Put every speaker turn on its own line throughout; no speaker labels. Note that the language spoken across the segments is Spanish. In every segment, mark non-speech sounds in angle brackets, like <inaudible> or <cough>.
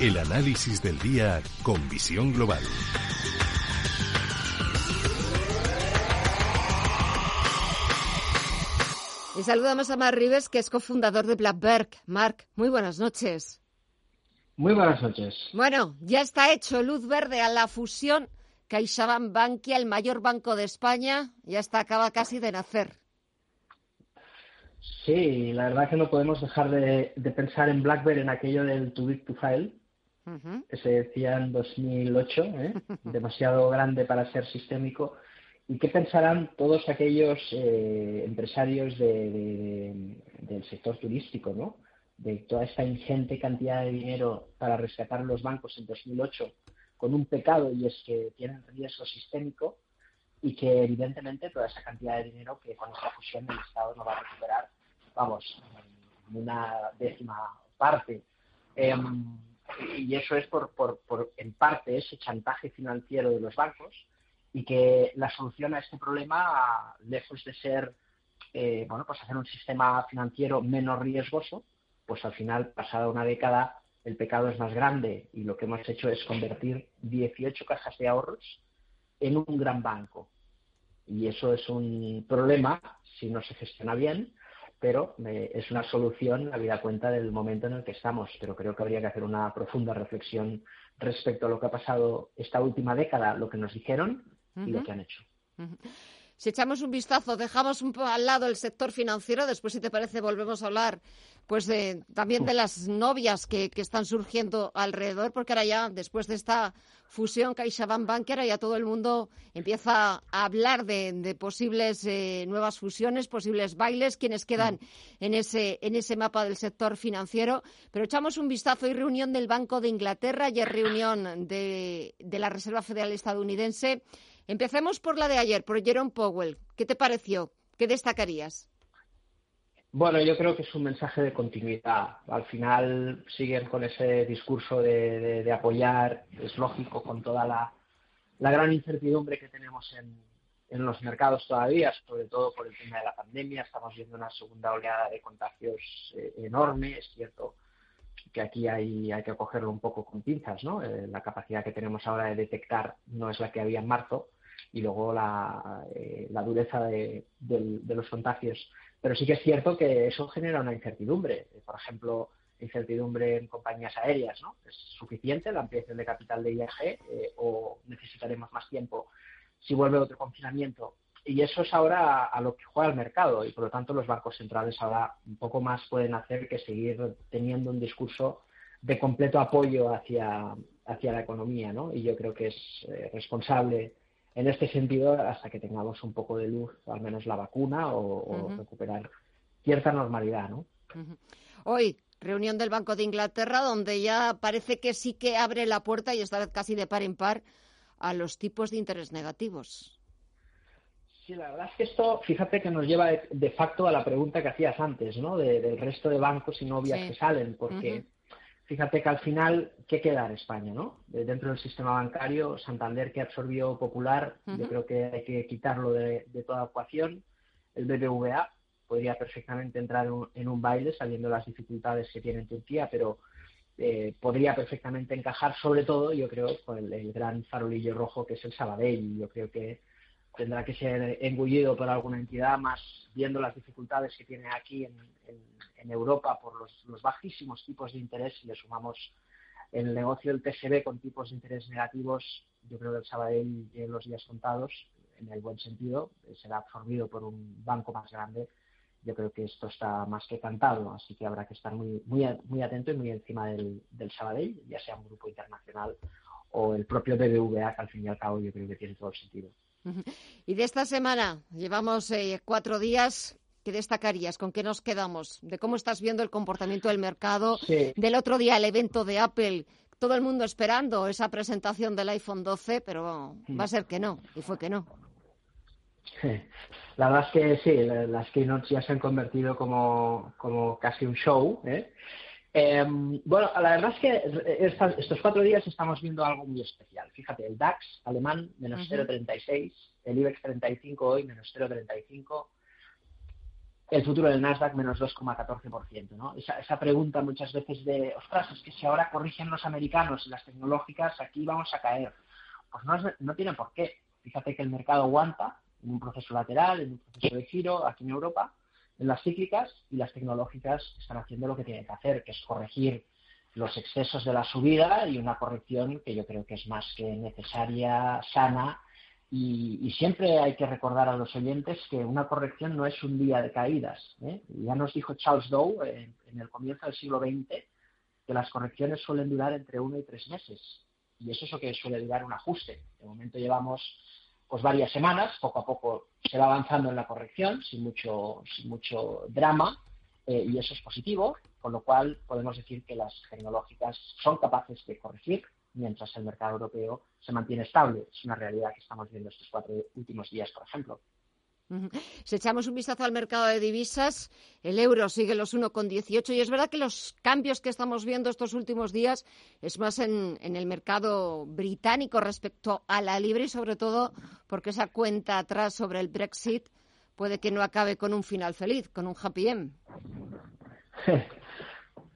el análisis del día con visión global.
Y saludamos a Mark Rives, que es cofundador de Blackberg. Mark, muy buenas noches.
Muy buenas noches.
Bueno, ya está hecho luz verde a la fusión CaixaBank Bankia, el mayor banco de España. Ya está, acaba casi de nacer.
Sí, la verdad que no podemos dejar de, pensar en BlackBerry en aquello del too big to fail, que se decía en 2008, ¿eh? <laughs> demasiado grande para ser sistémico. ¿Y qué pensarán todos aquellos eh, empresarios del sector turístico, ¿no? de toda esta ingente cantidad de dinero para rescatar los bancos en 2008 con un pecado y es que tienen riesgo sistémico y que evidentemente toda esa cantidad de dinero que con esta fusión el Estado no va a recuperar, vamos, una décima parte. Em, y eso es por, por, por, en parte, ese chantaje financiero de los bancos y que la solución a este problema, lejos de ser, eh, bueno, pues hacer un sistema financiero menos riesgoso, pues al final, pasada una década, el pecado es más grande y lo que hemos hecho es convertir 18 cajas de ahorros en un gran banco. Y eso es un problema si no se gestiona bien, pero eh, es una solución a vida cuenta del momento en el que estamos. Pero creo que habría que hacer una profunda reflexión respecto a lo que ha pasado esta última década, lo que nos dijeron y lo que han hecho.
Si echamos un vistazo, dejamos un al lado el sector financiero, después, si te parece, volvemos a hablar pues también de las novias que, están surgiendo alrededor, porque ahora ya, después de esta fusión CaixaBank Bank, ahora ya todo el mundo empieza a hablar de, posibles eh, nuevas fusiones, posibles bailes, quienes quedan mm. en ese, en ese mapa del sector financiero. Pero echamos un vistazo. Hay reunión del Banco de Inglaterra y hay reunión de, de la Reserva Federal estadounidense. Empecemos por la de ayer, por Jerome Powell. ¿Qué te pareció? ¿Qué destacarías?
Bueno, yo creo que es un mensaje de continuidad. Al final siguen con ese discurso de, apoyar, es lógico, con toda la, gran incertidumbre que tenemos en, los mercados todavía, sobre todo por el tema de la pandemia. Estamos viendo una segunda oleada de contagios eh, enorme. Es cierto que aquí hay, hay que cogerlo un poco con pinzas, ¿no? Eh, la capacidad que tenemos ahora de detectar no es la que había en marzo y luego la, eh, dureza de, los contagios. Pero sí que es cierto que eso genera una incertidumbre. Por ejemplo, incertidumbre en compañías aéreas, ¿no? ¿Es suficiente la ampliación de capital de IAG eh, o necesitaremos más tiempo si vuelve otro confinamiento? Y eso es ahora a, lo que juega el mercado y por lo tanto los bancos centrales ahora un poco más pueden hacer que seguir teniendo un discurso de completo apoyo hacia, hacia la economía, ¿no? Y yo creo que es eh, responsable en este sentido hasta que tengamos un poco de luz, al menos la vacuna, o, recuperar cierta normalidad, ¿no?
Hoy, reunión del Banco de Inglaterra, donde ya parece que sí que abre la puerta y está casi de par en par a los tipos de interés negativos.
Sí, la verdad es que esto, fíjate que nos lleva de, facto a la pregunta que hacías antes, ¿no? del resto de bancos y novias que salen, porque fíjate que al final, ¿qué queda en España, no? Dentro del sistema bancario, Santander que absorbió Popular, yo creo que hay que quitarlo de, toda ecuación. El BBVA podría perfectamente entrar en un, baile, sabiendo las dificultades que tiene en Turquía, pero eh, podría perfectamente encajar, sobre todo, yo creo, con el, gran farolillo rojo que es el Sabadell. Yo creo que tendrá que ser engullido por alguna entidad más, viendo las dificultades que tiene aquí en, Europa por los, bajísimos tipos de interés. Si le sumamos el negocio del TGB con tipos de interés negativos, yo creo que el Sabadell en los días contados, en el buen sentido, será absorbido por un banco más grande. Yo creo que esto está más que cantado, así que habrá que estar muy, muy, muy atento y muy encima del, del Sabadell, ya sea un grupo internacional o el propio BBVA, que al fin y al cabo yo creo que tiene todo el sentido.
Y de esta semana llevamos eh, cuatro días. ¿Qué destacarías? ¿Con qué nos quedamos? ¿De cómo estás viendo el comportamiento del mercado? Del otro día, el evento de Apple, todo el mundo esperando esa presentación del iPhone 12, pero va a ser que no, y fue que no.
La verdad es que sí, las keynotes ya se han convertido como, como casi un show. ¿eh? Em, bueno, la verdad es que estos cuatro días estamos viendo algo muy especial. Fíjate, el DAX alemán menos 0,36, el IBEX 35 hoy menos 0,35, el futuro del Nasdaq menos 2,14%. ¿no? Esa, esa pregunta muchas veces de, ostras, es que si ahora corrigen los americanos y las tecnológicas, aquí vamos a caer. Pues no, no tiene por qué. Fíjate que el mercado aguanta, en un proceso lateral, en un proceso de giro aquí en Europa, las cíclicas y las tecnológicas están haciendo lo que tienen que hacer, que es corregir los excesos de la subida y una corrección que yo creo que es más que necesaria, sana y, siempre hay que recordar a los oyentes que una corrección no es un día de caídas. ¿eh? Ya nos dijo Charles Dow en, en el comienzo del siglo XX que las correcciones suelen durar entre uno y tres meses y eso es lo que suele durar un ajuste. De momento llevamos pues varias semanas, poco a poco se va avanzando en la corrección, sin mucho, sin mucho drama, eh, y eso es positivo, con lo cual podemos decir que las tecnológicas son capaces de corregir mientras el mercado europeo se mantiene estable. Es una realidad que estamos viendo estos cuatro últimos días, por ejemplo.
Si echamos un vistazo al mercado de divisas, el euro sigue los 1,18 y es verdad que los cambios que estamos viendo estos últimos días es más en, el mercado británico respecto a la libra y sobre todo porque esa cuenta atrás sobre el Brexit puede que no acabe con un final feliz, con un happy end. <laughs>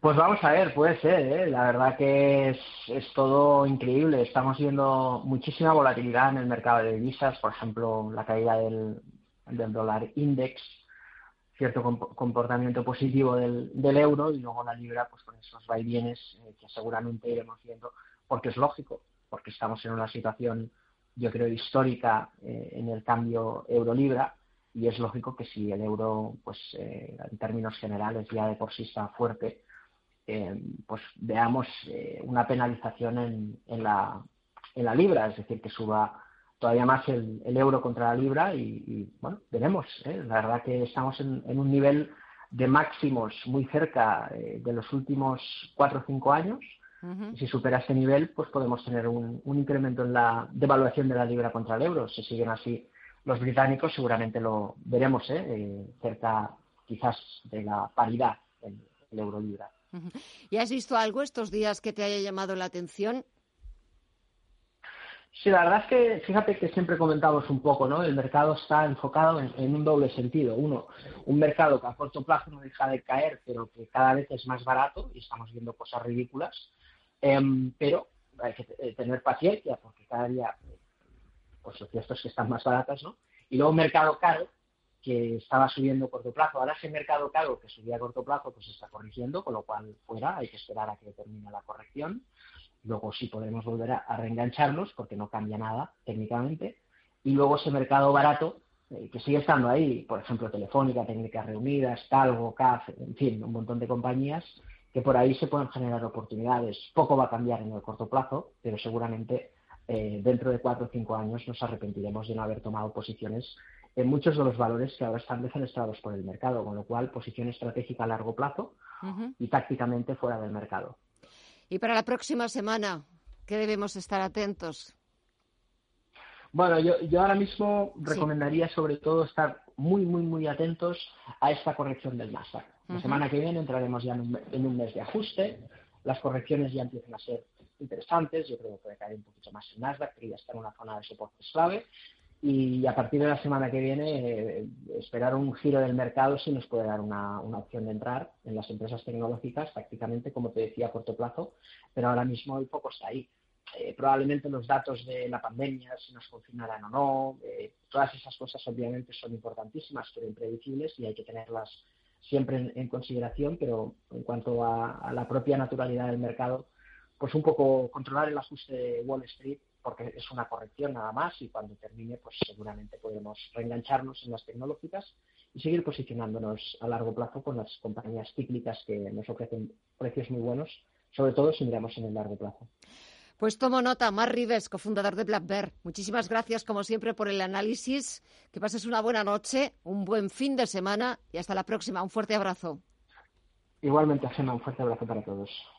Pues vamos a ver, puede ser, ¿eh? la verdad que es, todo increíble. Estamos viendo muchísima volatilidad en el mercado de divisas, por ejemplo, la caída del, del dólar index, cierto comportamiento positivo del, euro y luego la libra pues con esos vaivienes eh, que seguramente iremos viendo porque es lógico, porque estamos en una situación yo creo histórica eh, en el cambio euro-libra y es lógico que si el euro pues eh, en términos generales ya de por sí está fuerte pues veamos una penalización en, en, la, en la libra, es decir, que suba todavía más el, euro contra la libra y, bueno, veremos. ¿eh? La verdad que estamos en, un nivel de máximos muy cerca eh, de los últimos cuatro o cinco años. Y si supera ese nivel, pues podemos tener un, incremento en la devaluación de la libra contra el euro. Si siguen así los británicos, seguramente lo veremos ¿eh? eh cerca quizás de la paridad el, el euro-libra.
¿Y has visto algo estos días que te haya llamado la atención?
Sí, la verdad es que fíjate que siempre comentamos un poco, ¿no? El mercado está enfocado en, un doble sentido. Uno, un mercado que a corto plazo no deja de caer, pero que cada vez es más barato y estamos viendo cosas ridículas. Em, pero hay que eh, tener paciencia porque cada día, pues lo cierto es que están más baratas, ¿no? Y luego un mercado caro que estaba subiendo a corto plazo. Ahora ese mercado caro que subía a corto plazo pues está corrigiendo, con lo cual fuera, hay que esperar a que termine la corrección. Luego sí podremos volver a, reengancharnos porque no cambia nada técnicamente. Y luego ese mercado barato eh, que sigue estando ahí, por ejemplo, Telefónica, Técnicas Reunidas, Talgo, CAF, en fin, un montón de compañías que por ahí se pueden generar oportunidades. Poco va a cambiar en el corto plazo, pero seguramente eh, dentro de cuatro o cinco años nos arrepentiremos de no haber tomado posiciones en muchos de los valores que ahora están defenestrados por el mercado, con lo cual posición estratégica a largo plazo y tácticamente fuera del mercado.
Y para la próxima semana, ¿qué debemos estar atentos?
Bueno, yo, yo ahora mismo recomendaría sobre todo estar muy, muy, muy atentos a esta corrección del Nasdaq. La semana que viene entraremos ya en un, mes de ajuste. Las correcciones ya empiezan a ser interesantes. Yo creo que puede caer un poquito más el Nasdaq, que ya está en una zona de soporte clave y a partir de la semana que viene eh, esperar un giro del mercado sí nos puede dar una, opción de entrar en las empresas tecnológicas, prácticamente, como te decía, a corto plazo, pero ahora mismo el foco está ahí. Eh, probablemente los datos de la pandemia, si nos confinarán o no, eh, todas esas cosas obviamente son importantísimas, pero impredecibles y hay que tenerlas siempre en, consideración, pero en cuanto a la propia naturalidad del mercado, pues un poco controlar el ajuste de Wall Street porque es una corrección nada más y cuando termine pues seguramente podremos reengancharnos en las tecnológicas y seguir posicionándonos a largo plazo con las compañías cíclicas que nos ofrecen precios muy buenos, sobre todo si miramos en el largo plazo.
Pues tomo nota, Mar Rives, cofundador de Black Bear. Muchísimas gracias, como siempre, por el análisis. Que pases una buena noche, un buen fin de semana y hasta la próxima. Un fuerte abrazo.
Igualmente, Gemma, un fuerte abrazo para todos.